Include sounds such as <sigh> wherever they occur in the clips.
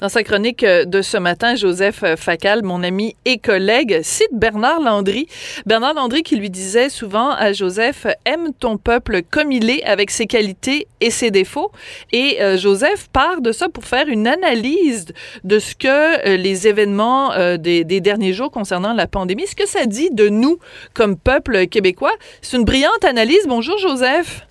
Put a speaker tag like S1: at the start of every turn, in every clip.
S1: Dans sa chronique euh, de ce matin, Joseph euh, Facal, mon ami et collègue, cite Bernard Landry. Bernard Landry qui lui disait souvent à Joseph, aime ton peuple comme il est, avec ses qualités et ses défauts. Et euh, Joseph part de ça pour faire une analyse de ce que les événements des, des, derniers jours concernant la pandémie, ce que ça dit de nous comme peuple québécois. C'est une brillante analyse. Bonjour Joseph.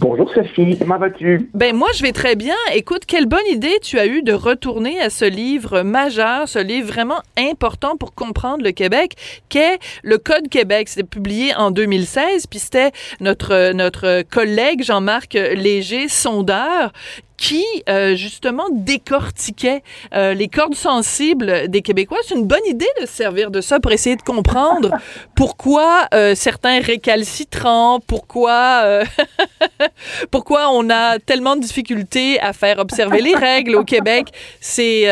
S2: Bonjour Sophie, comment vas-tu?
S1: Ben moi je vais très bien. Écoute, quelle bonne idée tu as eu de retourner à ce livre majeur, ce livre vraiment important pour comprendre le Québec, qu'est le Code Québec. C'était publié en 2016, puis c'était notre notre collègue Jean-Marc Léger, sondeur, qui euh, justement décortiquait euh, les cordes sensibles des Québécois. C'est une bonne idée de se servir de ça pour essayer de comprendre <laughs> pourquoi euh, certains récalcitrants, pourquoi <laughs> pourquoi on a tellement de difficultés à faire observer les règles au Québec. C'est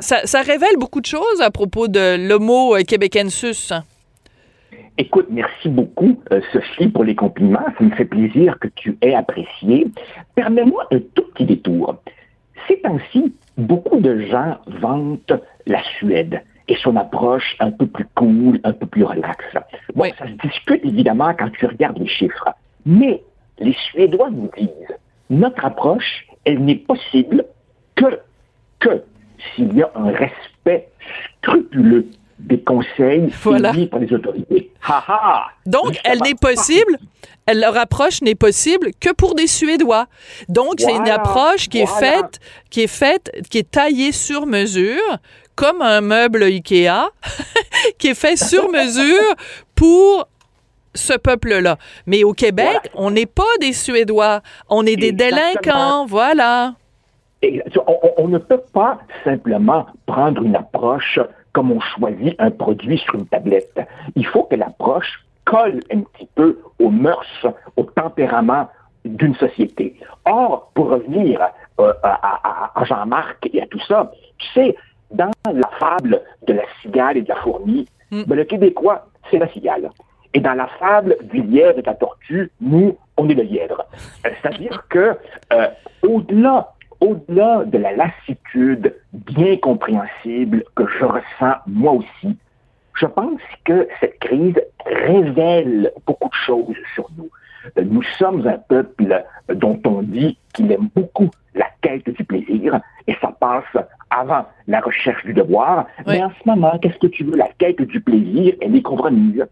S1: ça, ça, révèle beaucoup de choses à propos de l'homo québécensus.
S2: Écoute, merci beaucoup, euh, Sophie, pour les compliments. Ça me fait plaisir que tu aies apprécié. Permets-moi un tout petit détour. Ces temps-ci, beaucoup de gens vantent la Suède et son approche un peu plus cool, un peu plus relaxe. Bon, ça se discute évidemment quand tu regardes les chiffres. Mais les Suédois nous disent, notre approche, elle n'est possible que, que s'il y a un respect scrupuleux des conseils voilà. par les autorités.
S1: Donc, elle n'est possible, elle, leur approche n'est possible que pour des Suédois. Donc, c'est une approche qui est faite, qui est faite, qui est taillée sur mesure, comme un meuble Ikea, <laughs> qui est fait sur <laughs> mesure pour ce peuple-là. Mais au Québec, on n'est pas des Suédois, on est des délinquants, voilà.
S2: on, ne peut pas simplement prendre une approche comme on choisit un produit sur une tablette. Il faut que l'approche colle un petit peu aux mœurs, au tempérament d'une société. Or, pour revenir euh, à, Jean-Marc et à tout ça, tu sais, dans la fable de la cigale et de la fourmi, mm. ben, le Québécois, c'est la cigale. Et dans la fable du lièvre et de la tortue, nous, on est le lièvre. Euh, c'est-à-dire que, euh, au-delà au-delà de la lassitude bien compréhensible que je ressens moi aussi, je pense que cette crise révèle beaucoup de choses sur nous. Nous sommes un peuple dont on dit qu'il aime beaucoup la quête du plaisir, et ça passe avant la recherche du devoir. Mais en ce moment, qu'est-ce que tu veux? La quête du plaisir, elle est compromise.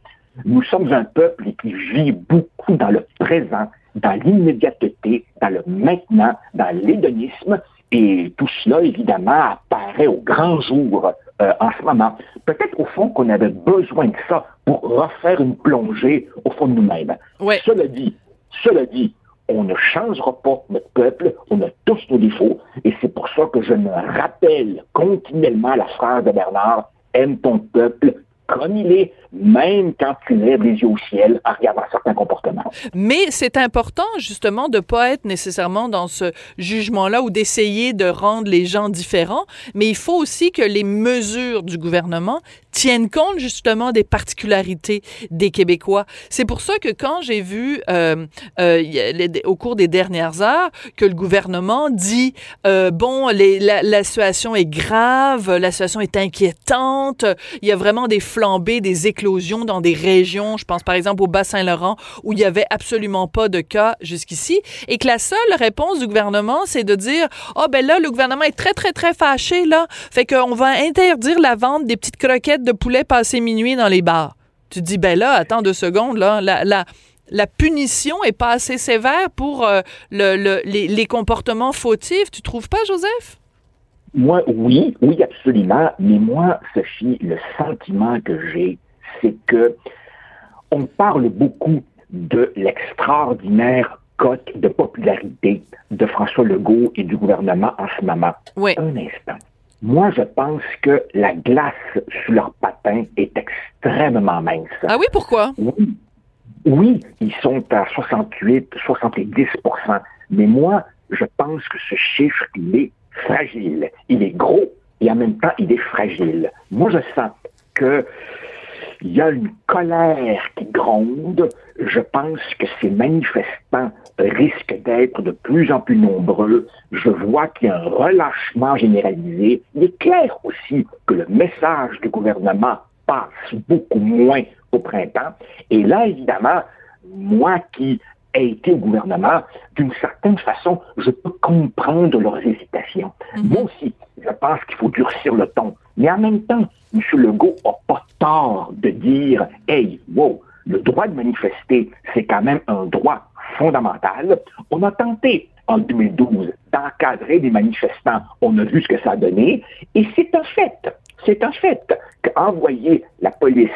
S2: Nous sommes un peuple qui vit beaucoup dans le présent, dans l'immédiateté, dans le maintenant, dans l'hédonisme, et tout cela, évidemment, apparaît au grand jour euh, en ce moment. Peut-être au fond qu'on avait besoin de ça pour refaire une plongée au fond de nous-mêmes. Cela dit, cela dit, on ne changera pas notre peuple, on a tous nos défauts, et c'est pour ça que je me rappelle continuellement la phrase de Bernard, aime ton peuple comme il est, même quand tu lèves les yeux au ciel en regardant certains comportements.
S1: Mais c'est important, justement, de ne pas être nécessairement dans ce jugement-là ou d'essayer de rendre les gens différents, mais il faut aussi que les mesures du gouvernement tiennent compte justement des particularités des Québécois. C'est pour ça que quand j'ai vu euh, euh, au cours des dernières heures que le gouvernement dit euh, bon la, la, situation est grave, la situation est inquiétante, il y a vraiment des flambées, des dans des régions, je pense par exemple au Bas-Saint-Laurent où il y avait absolument pas de cas jusqu'ici, et que la seule réponse du gouvernement c'est de dire oh ben là le gouvernement est très très très fâché là, fait qu'on va interdire la vente des petites croquettes de poulet passé minuit dans les bars. Tu dis, ben là, attends deux secondes, là, la, la, punition est pas assez sévère pour euh, le, les, les, comportements fautifs. Tu trouves pas, Joseph?
S2: Moi, oui, oui, absolument. Mais moi, Sophie, le sentiment que j'ai, c'est que on parle beaucoup de l'extraordinaire cote de popularité de François Legault et du gouvernement en ce moment.
S1: Oui.
S2: Un instant. Moi, je pense que la glace sous leur patin est extrêmement mince.
S1: Ah oui, pourquoi?
S2: Oui, oui ils sont à 68, 70% Mais moi, je pense que ce chiffre, il est fragile. Il est gros et en même temps, il est fragile. Moi, je sens que il y a une colère qui gronde, je pense que ces manifestants risquent d'être de plus en plus nombreux. Je vois qu'il y a un relâchement généralisé. Il est clair aussi que le message du gouvernement passe beaucoup moins au printemps. Et là, évidemment, moi qui ai été au gouvernement, d'une certaine façon, je peux comprendre leurs hésitations. Mhm. Moi aussi, je pense qu'il faut durcir le ton. Mais en même temps, M. Legault n'a pas tort de dire, hey, wow, le droit de manifester, c'est quand même un droit fondamental. On a tenté en 2012 d'encadrer des manifestants. On a vu ce que ça a donné. Et c'est un fait, c'est un fait qu'envoyer la police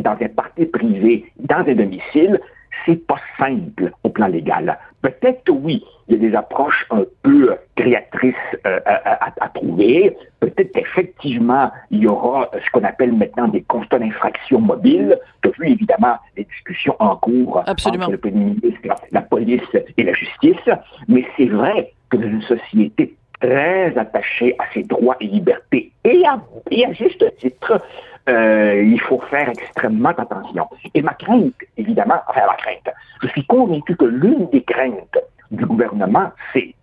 S2: dans un parti privé, dans un domicile, c'est pas simple au plan légal. Peut-être oui, il y a des approches un peu créatrices euh, à, trouver. Peut-être effectivement, il y aura ce qu'on appelle maintenant des constats d'infraction mobiles. Tu as vu évidemment les discussions en cours
S1: entre
S2: le Premier ministre, la police et la justice. Mais c'est vrai que dans une société très attachée à ses droits et libertés, et et à juste titre, euh, il faut faire extrêmement attention. Et ma crainte, évidemment, enfin ma crainte, je suis convaincu que l'une des craintes du gouvernement, c'est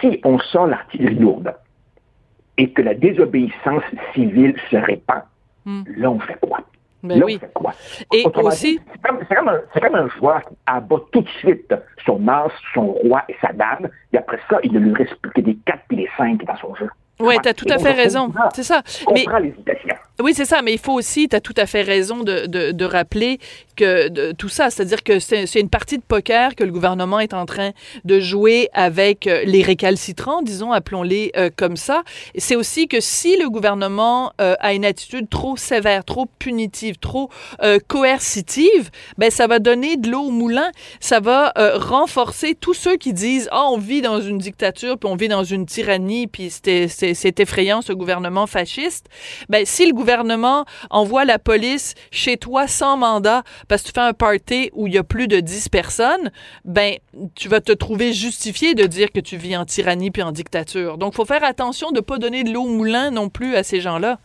S2: si on sort l'artillerie lourde et que la désobéissance civile se répand, hmm. là on fait quoi?
S1: Ben là, on fait quoi? Et aussi...
S2: C'est comme, comme, un joueur qui abat tout de suite son as, son roi et sa dame, et après ça, il ne lui reste plus que des quatre et des cinq dans son jeu.
S1: Oui, tu as tout à fait raison. C'est ça. Mais, oui, c'est ça, mais il faut aussi, tu as tout à fait raison de, de, rappeler que tout ça, c'est-à-dire que c'est une partie de poker que le gouvernement est en train de jouer avec euh, les récalcitrants, disons, appelons-les euh, comme ça. C'est aussi que si le gouvernement euh, a une attitude trop sévère, trop punitive, trop coercitive, ben ça va donner de l'eau au moulin, ça va renforcer tous ceux qui disent ah on vit dans une dictature, puis on vit dans une tyrannie, puis c'est effrayant ce gouvernement fasciste. Ben si gouvernement envoie la police chez toi sans mandat parce que tu fais un party où il y a plus de 10 personnes, ben tu vas te trouver justifié de dire que tu vis en tyrannie puis en dictature. Donc, faut faire attention de ne pas donner de l'eau au moulin non plus à ces gens-là.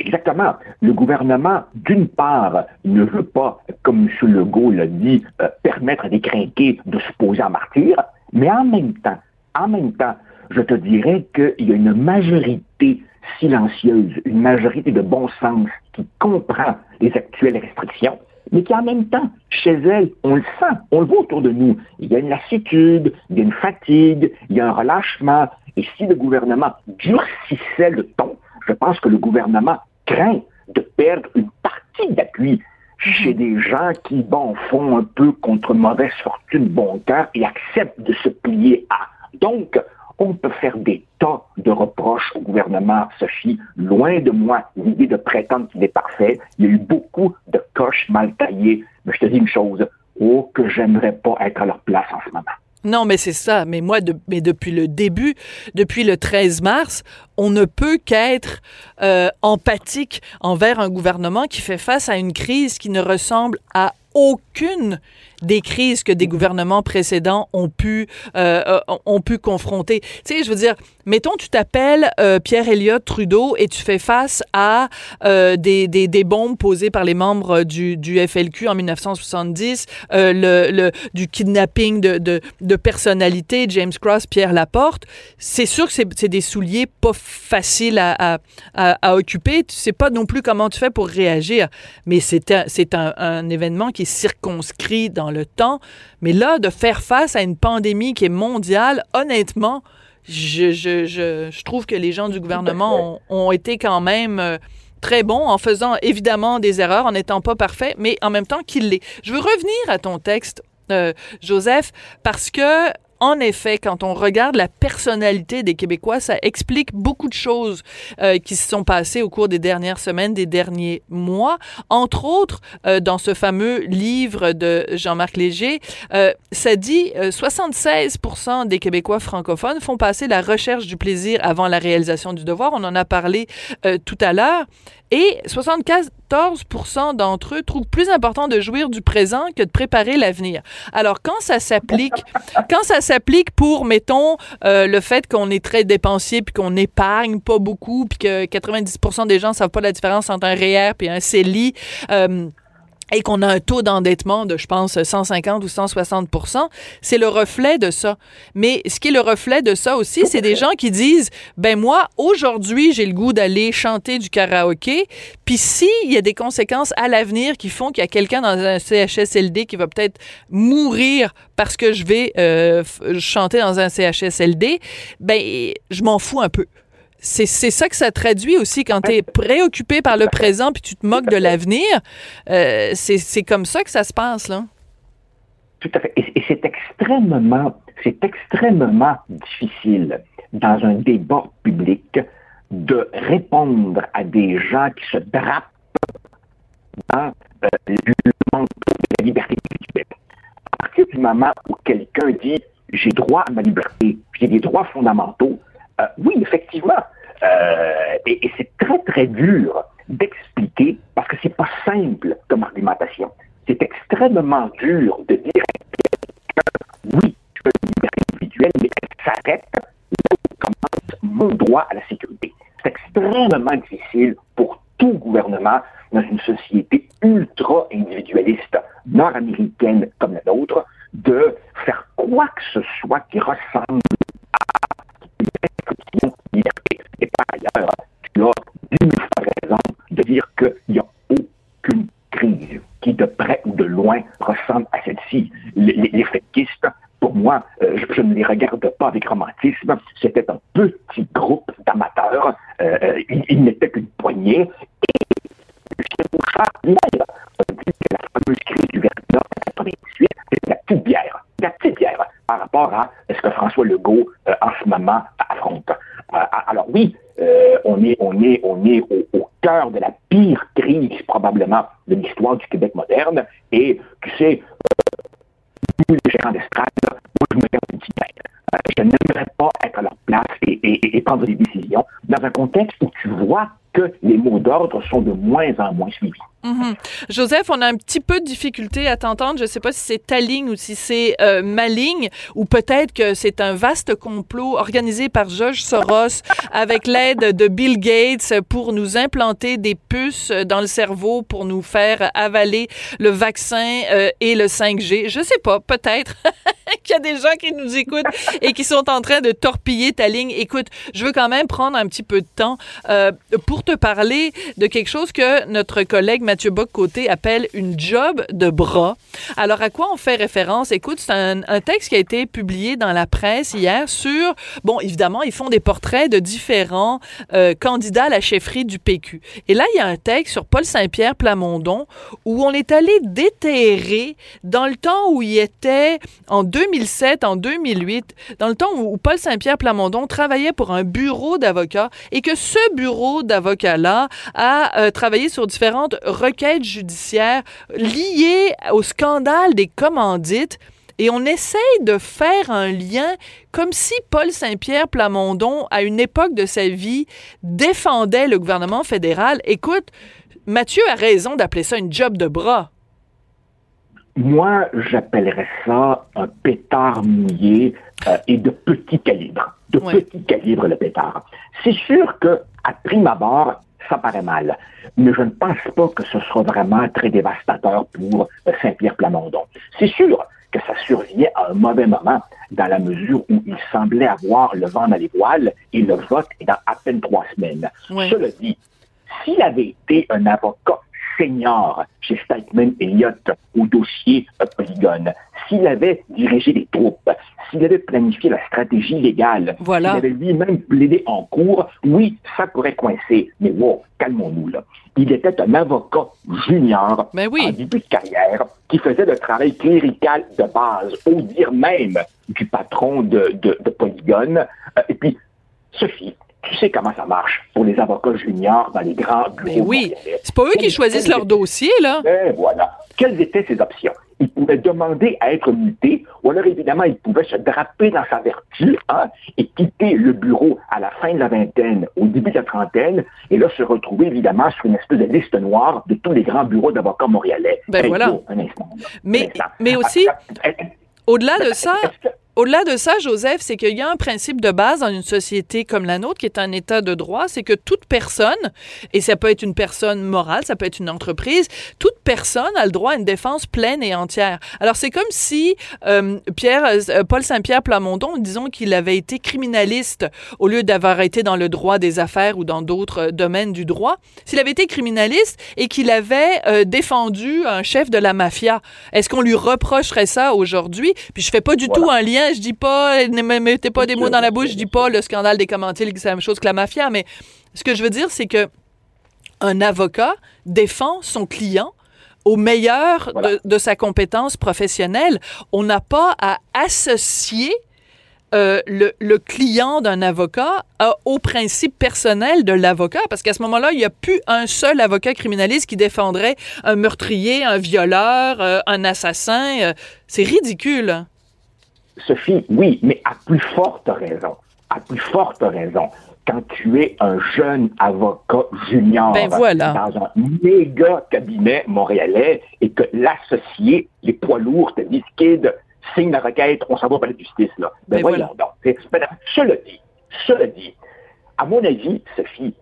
S2: Exactement. Le gouvernement, d'une part, ne veut pas, comme M. Legault l'a dit, euh, permettre à des crinqués de se poser en martyr, mais en même temps, en même temps, je te dirais qu'il y a une majorité silencieuse, une majorité de bon sens qui comprend les actuelles restrictions, mais qui en même temps, chez elle, on le sent, on le voit autour de nous. Il y a une lassitude, il y a une fatigue, il y a un relâchement. Et si le gouvernement durcissait le ton, je pense que le gouvernement craint de perdre une partie d'appui chez des gens qui, bon, font un peu contre mauvaise fortune bon cœur et acceptent de se plier à. Donc, on peut faire des tas de reproches au gouvernement, Sophie. Loin de moi l'idée de prétendre qu'il est parfait. Il y a eu beaucoup de coches mal taillées. Mais je te dis une chose, oh, que j'aimerais pas être à leur place en ce moment.
S1: Non, mais c'est ça. Mais moi, mais depuis le début, depuis le 13 mars, on ne peut qu'être euh, empathique envers un gouvernement qui fait face à une crise qui ne ressemble à aucune des crises que des gouvernements précédents ont pu euh, euh, ont pu confronter. Tu sais, je veux dire, mettons tu t'appelles euh, Pierre Elliott Trudeau et tu fais face à des, des, des, bombes posées par les membres du, du FLQ en 1970, le, le, du kidnapping de, de, de personnalités, James Cross, Pierre Laporte. C'est sûr que c'est des souliers pas faciles à, à, à, occuper. Tu sais pas non plus comment tu fais pour réagir, mais c'est un, un, un événement qui est circonscrit dans le temps. Mais là, de faire face à une pandémie qui est mondiale, honnêtement, je, je, je, trouve que les gens du gouvernement ont, été quand même euh, très bons en faisant évidemment des erreurs, en n'étant pas parfaits, mais en même temps qu'ils l'est. Je veux revenir à ton texte, euh, Joseph, parce que en effet, quand on regarde la personnalité des Québécois, ça explique beaucoup de choses euh, qui se sont passées au cours des dernières semaines, des derniers mois. Entre autres, euh, dans ce fameux livre de Jean-Marc Léger, euh, ça dit 76% des Québécois francophones font passer la recherche du plaisir avant la réalisation du devoir. On en a parlé tout à l'heure. Et 74% d'entre eux trouvent plus important de jouir du présent que de préparer l'avenir. Alors, quand ça s'applique, <laughs> quand ça s'applique pour, mettons, euh, le fait qu'on est très dépensier puis qu'on épargne pas beaucoup puis que 90 des gens savent pas la différence entre un REER puis un CELI, euh, et qu'on a un taux d'endettement de, je pense, 150 ou 160% c'est le reflet de ça. Mais ce qui est le reflet de ça aussi, c'est des gens qui disent, ben moi, aujourd'hui, j'ai le goût d'aller chanter du karaoké, puis s'il y a des conséquences à l'avenir qui font qu'il y a quelqu'un dans un CHSLD qui va peut-être mourir parce que je vais euh, chanter dans un CHSLD, ben je m'en fous un peu c'est ça que ça traduit aussi quand tu es préoccupé par le présent puis tu te moques de l'avenir. Euh, c'est comme ça que ça se passe, là.
S2: Tout à fait. Et, c'est extrêmement, c'est extrêmement difficile dans un débat public de répondre à des gens qui se drapent dans euh, le manque de la liberté individuelle. À partir du moment où quelqu'un dit j'ai droit à ma liberté, j'ai des droits fondamentaux, euh, oui, effectivement. Euh, et, c'est très, très dur d'expliquer parce que c'est pas simple comme argumentation. C'est extrêmement dur de dire que oui, tu as une liberté individuelle, mais elle s'arrête là où commence mon droit à la sécurité. C'est extrêmement difficile pour tout gouvernement dans une société ultra individualiste nord-américaine comme la nôtre de faire quoi que ce soit qui ressemble et par ailleurs, tu as d'une raison de dire qu'il n'y a aucune crise qui, de près ou de loin, ressemble à celle-ci. Les, les, pour moi, euh, je, ne les regarde pas avec C'était un petit groupe d'amateurs. Euh, euh, il, n'était qu'une poignée. Et Lucien Bouchard lui a dit que la fameuse crise du Verdun en 1998, c'était la petite bière. La petite bière par rapport à ce que François Legault, en ce moment, affronte. Euh, alors oui, euh, on est, on est, on est au, cœur de la pire crise probablement de l'histoire du Québec moderne. Et tu sais, nous les gérants d'estrade, moi je me regarde une petite euh, je n'aimerais pas être à leur place et, prendre des décisions dans un contexte où tu vois que les mots d'ordre sont de moins en moins suivis.
S1: Mhm. Joseph, on a un petit peu de difficulté à t'entendre. Je ne sais pas si c'est ta ligne ou si c'est euh, ma ligne, ou peut-être que c'est un vaste complot organisé par George Soros avec l'aide de Bill Gates pour nous implanter des puces dans le cerveau pour nous faire avaler le vaccin euh, et le 5G. Je sais pas, peut-être <laughs> <laughs> qu'il y a des gens qui nous écoutent et qui sont en train de torpiller ta ligne. Écoute, je veux quand même prendre un petit peu de temps euh, pour te parler de quelque chose que notre collègue Mathieu Bock-Côté appelle une job de bras. Alors, à quoi on fait référence? Écoute, c'est un, texte qui a été publié dans la presse hier sur, bon, évidemment, ils font des portraits de différents euh, candidats à la chefferie du PQ. Et là, il y a un texte sur Paul Saint-Pierre Plamondon où on est allé déterrer dans le temps où il était en 2007, en 2008, dans le temps où Paul Saint-Pierre Plamondon travaillait pour un bureau d'avocats et que ce bureau d'avocats-là a euh, travaillé sur différentes requêtes judiciaires liées au scandale des commandites. Et on essaye de faire un lien comme si Paul Saint-Pierre Plamondon, à une époque de sa vie, défendait le gouvernement fédéral. Écoute, Mathieu a raison d'appeler ça une job de bras.
S2: Moi, j'appellerais ça un pétard mouillé euh, et de petit calibre. De petit calibre, le pétard. C'est sûr que, à prime abord, ça paraît mal. Mais je ne pense pas que ce sera vraiment très dévastateur pour euh, Saint-Pierre Plamondon. C'est sûr que ça survient à un mauvais moment, dans la mesure où il semblait avoir le vent dans les voiles et le vote est dans à peine trois semaines. Cela dit, s'il avait été un avocat senior chez Steitman Elliott au dossier Polygone, s'il avait dirigé les troupes, s'il avait planifié la stratégie légale, s'il avait lui-même plaidé en cours, oui, ça pourrait coincer. Mais wow, calmons-nous là. Il était un avocat junior
S1: Mais ben oui.
S2: en début de carrière qui faisait le travail clérical de base, au dire même du patron de, de, Polygone. Euh, et puis, Sophie, tu sais comment ça marche pour les avocats juniors dans les grands bureaux.
S1: Mais oui, c'est pas eux qui choisissent leur dossier, là.
S2: Ben voilà. Quelles étaient ces options? Il pouvait demander à être muté, ou alors évidemment, il pouvait se draper dans sa vertu hein, et quitter le bureau à la fin de la vingtaine, au début de la trentaine, et là se retrouver évidemment sur une espèce de liste noire de tous les grands bureaux d'avocats montréalais.
S1: Ben voilà. mais, mais aussi, au-delà de ça, au-delà de ça, Joseph, c'est qu'il y a un principe de base dans une société comme la nôtre, qui est un état de droit, c'est que toute personne, et ça peut être une personne morale, ça peut être une entreprise, toute personne a le droit à une défense pleine et entière. Alors, c'est comme si euh, Pierre, euh, Paul Saint-Pierre Plamondon, disons qu'il avait été criminaliste au lieu d'avoir été dans le droit des affaires ou dans d'autres domaines du droit. S'il avait été criminaliste et qu'il avait euh, défendu un chef de la mafia, est-ce qu'on lui reprocherait ça aujourd'hui? Puis je fais pas du tout un lien, je dis pas, ne me mettez pas des mots dans la bouche, je dis pas le scandale des commentaires, c'est la même chose que la mafia, mais ce que je veux dire, c'est que un avocat défend son client au meilleur de, de, sa compétence professionnelle. On n'a pas à associer euh, le, le, client d'un avocat au principe personnel de l'avocat, parce qu'à ce moment-là, il n'y a plus un seul avocat criminaliste qui défendrait un meurtrier, un violeur, euh, un assassin. Euh, c'est ridicule.
S2: Sophie, oui, mais à plus forte raison, à plus forte raison, quand tu es un jeune avocat junior
S1: ben voilà.
S2: dans un méga cabinet montréalais et que l'associé, les poids lourds te disent, kid, signe la requête, on s'en va par la justice, là. Ben,
S1: ben
S2: voyons
S1: voilà.
S2: donc. Cela dit, cela dit, à mon avis, Sophie,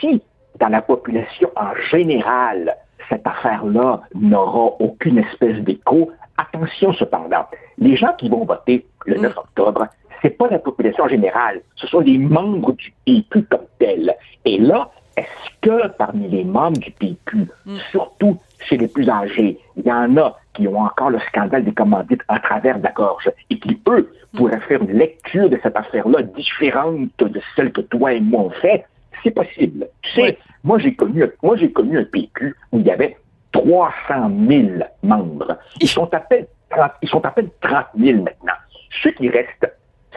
S2: si dans la population en général, cette affaire-là n'aura aucune espèce d'écho, attention cependant, les gens qui vont voter le 9 mm. octobre, c'est pas la population générale, ce sont les membres du PQ comme tels. Et là, est-ce que parmi les membres du PQ, mm. surtout chez les plus âgés, il y en a qui ont encore le scandale des commandites à travers de la gorge et qui, eux, pourraient faire une lecture de cette affaire-là différente de celle que toi et moi on fait, c'est possible. Tu sais, moi j'ai connu, moi j'ai connu un PQ où il y avait 300 000 membres. Ils sont à peine 30, ils sont à peine 30 000 maintenant. Ceux qui restent,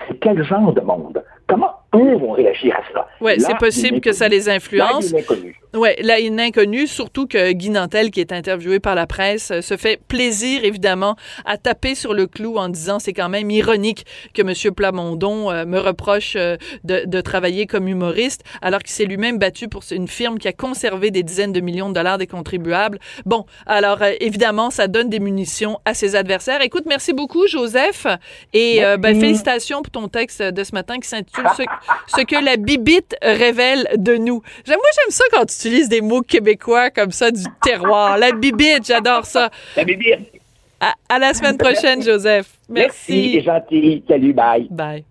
S2: c'est quel genre de monde? Comment eux vont réagir à cela?
S1: Oui,
S2: Là,
S1: c'est possible
S2: il
S1: que ça les
S2: Là,
S1: influence.
S2: il est inconnu.
S1: Oui, là, une inconnue, surtout que Guy Nantel, qui est interviewé par la presse, se fait plaisir, évidemment, à taper sur le clou en disant c'est quand même ironique que M. Plamondon euh, me reproche euh, de, de travailler comme humoriste, alors qu'il s'est lui-même battu pour une firme qui a conservé des dizaines de millions de dollars des contribuables. Bon, alors, euh, évidemment, ça donne des munitions à ses adversaires. Écoute, merci beaucoup, Joseph, et ben, félicitations pour ton texte de ce matin qui s'intitule ce, ce que la bibite révèle de nous. Moi, j'aime ça quand tu utilises des mots québécois comme ça du terroir. La bibite, j'adore ça.
S2: La bébé,
S1: À, à la semaine prochaine, Joseph.
S2: merci,
S1: Merci.
S2: gentil. Salut, bye.
S1: Bye.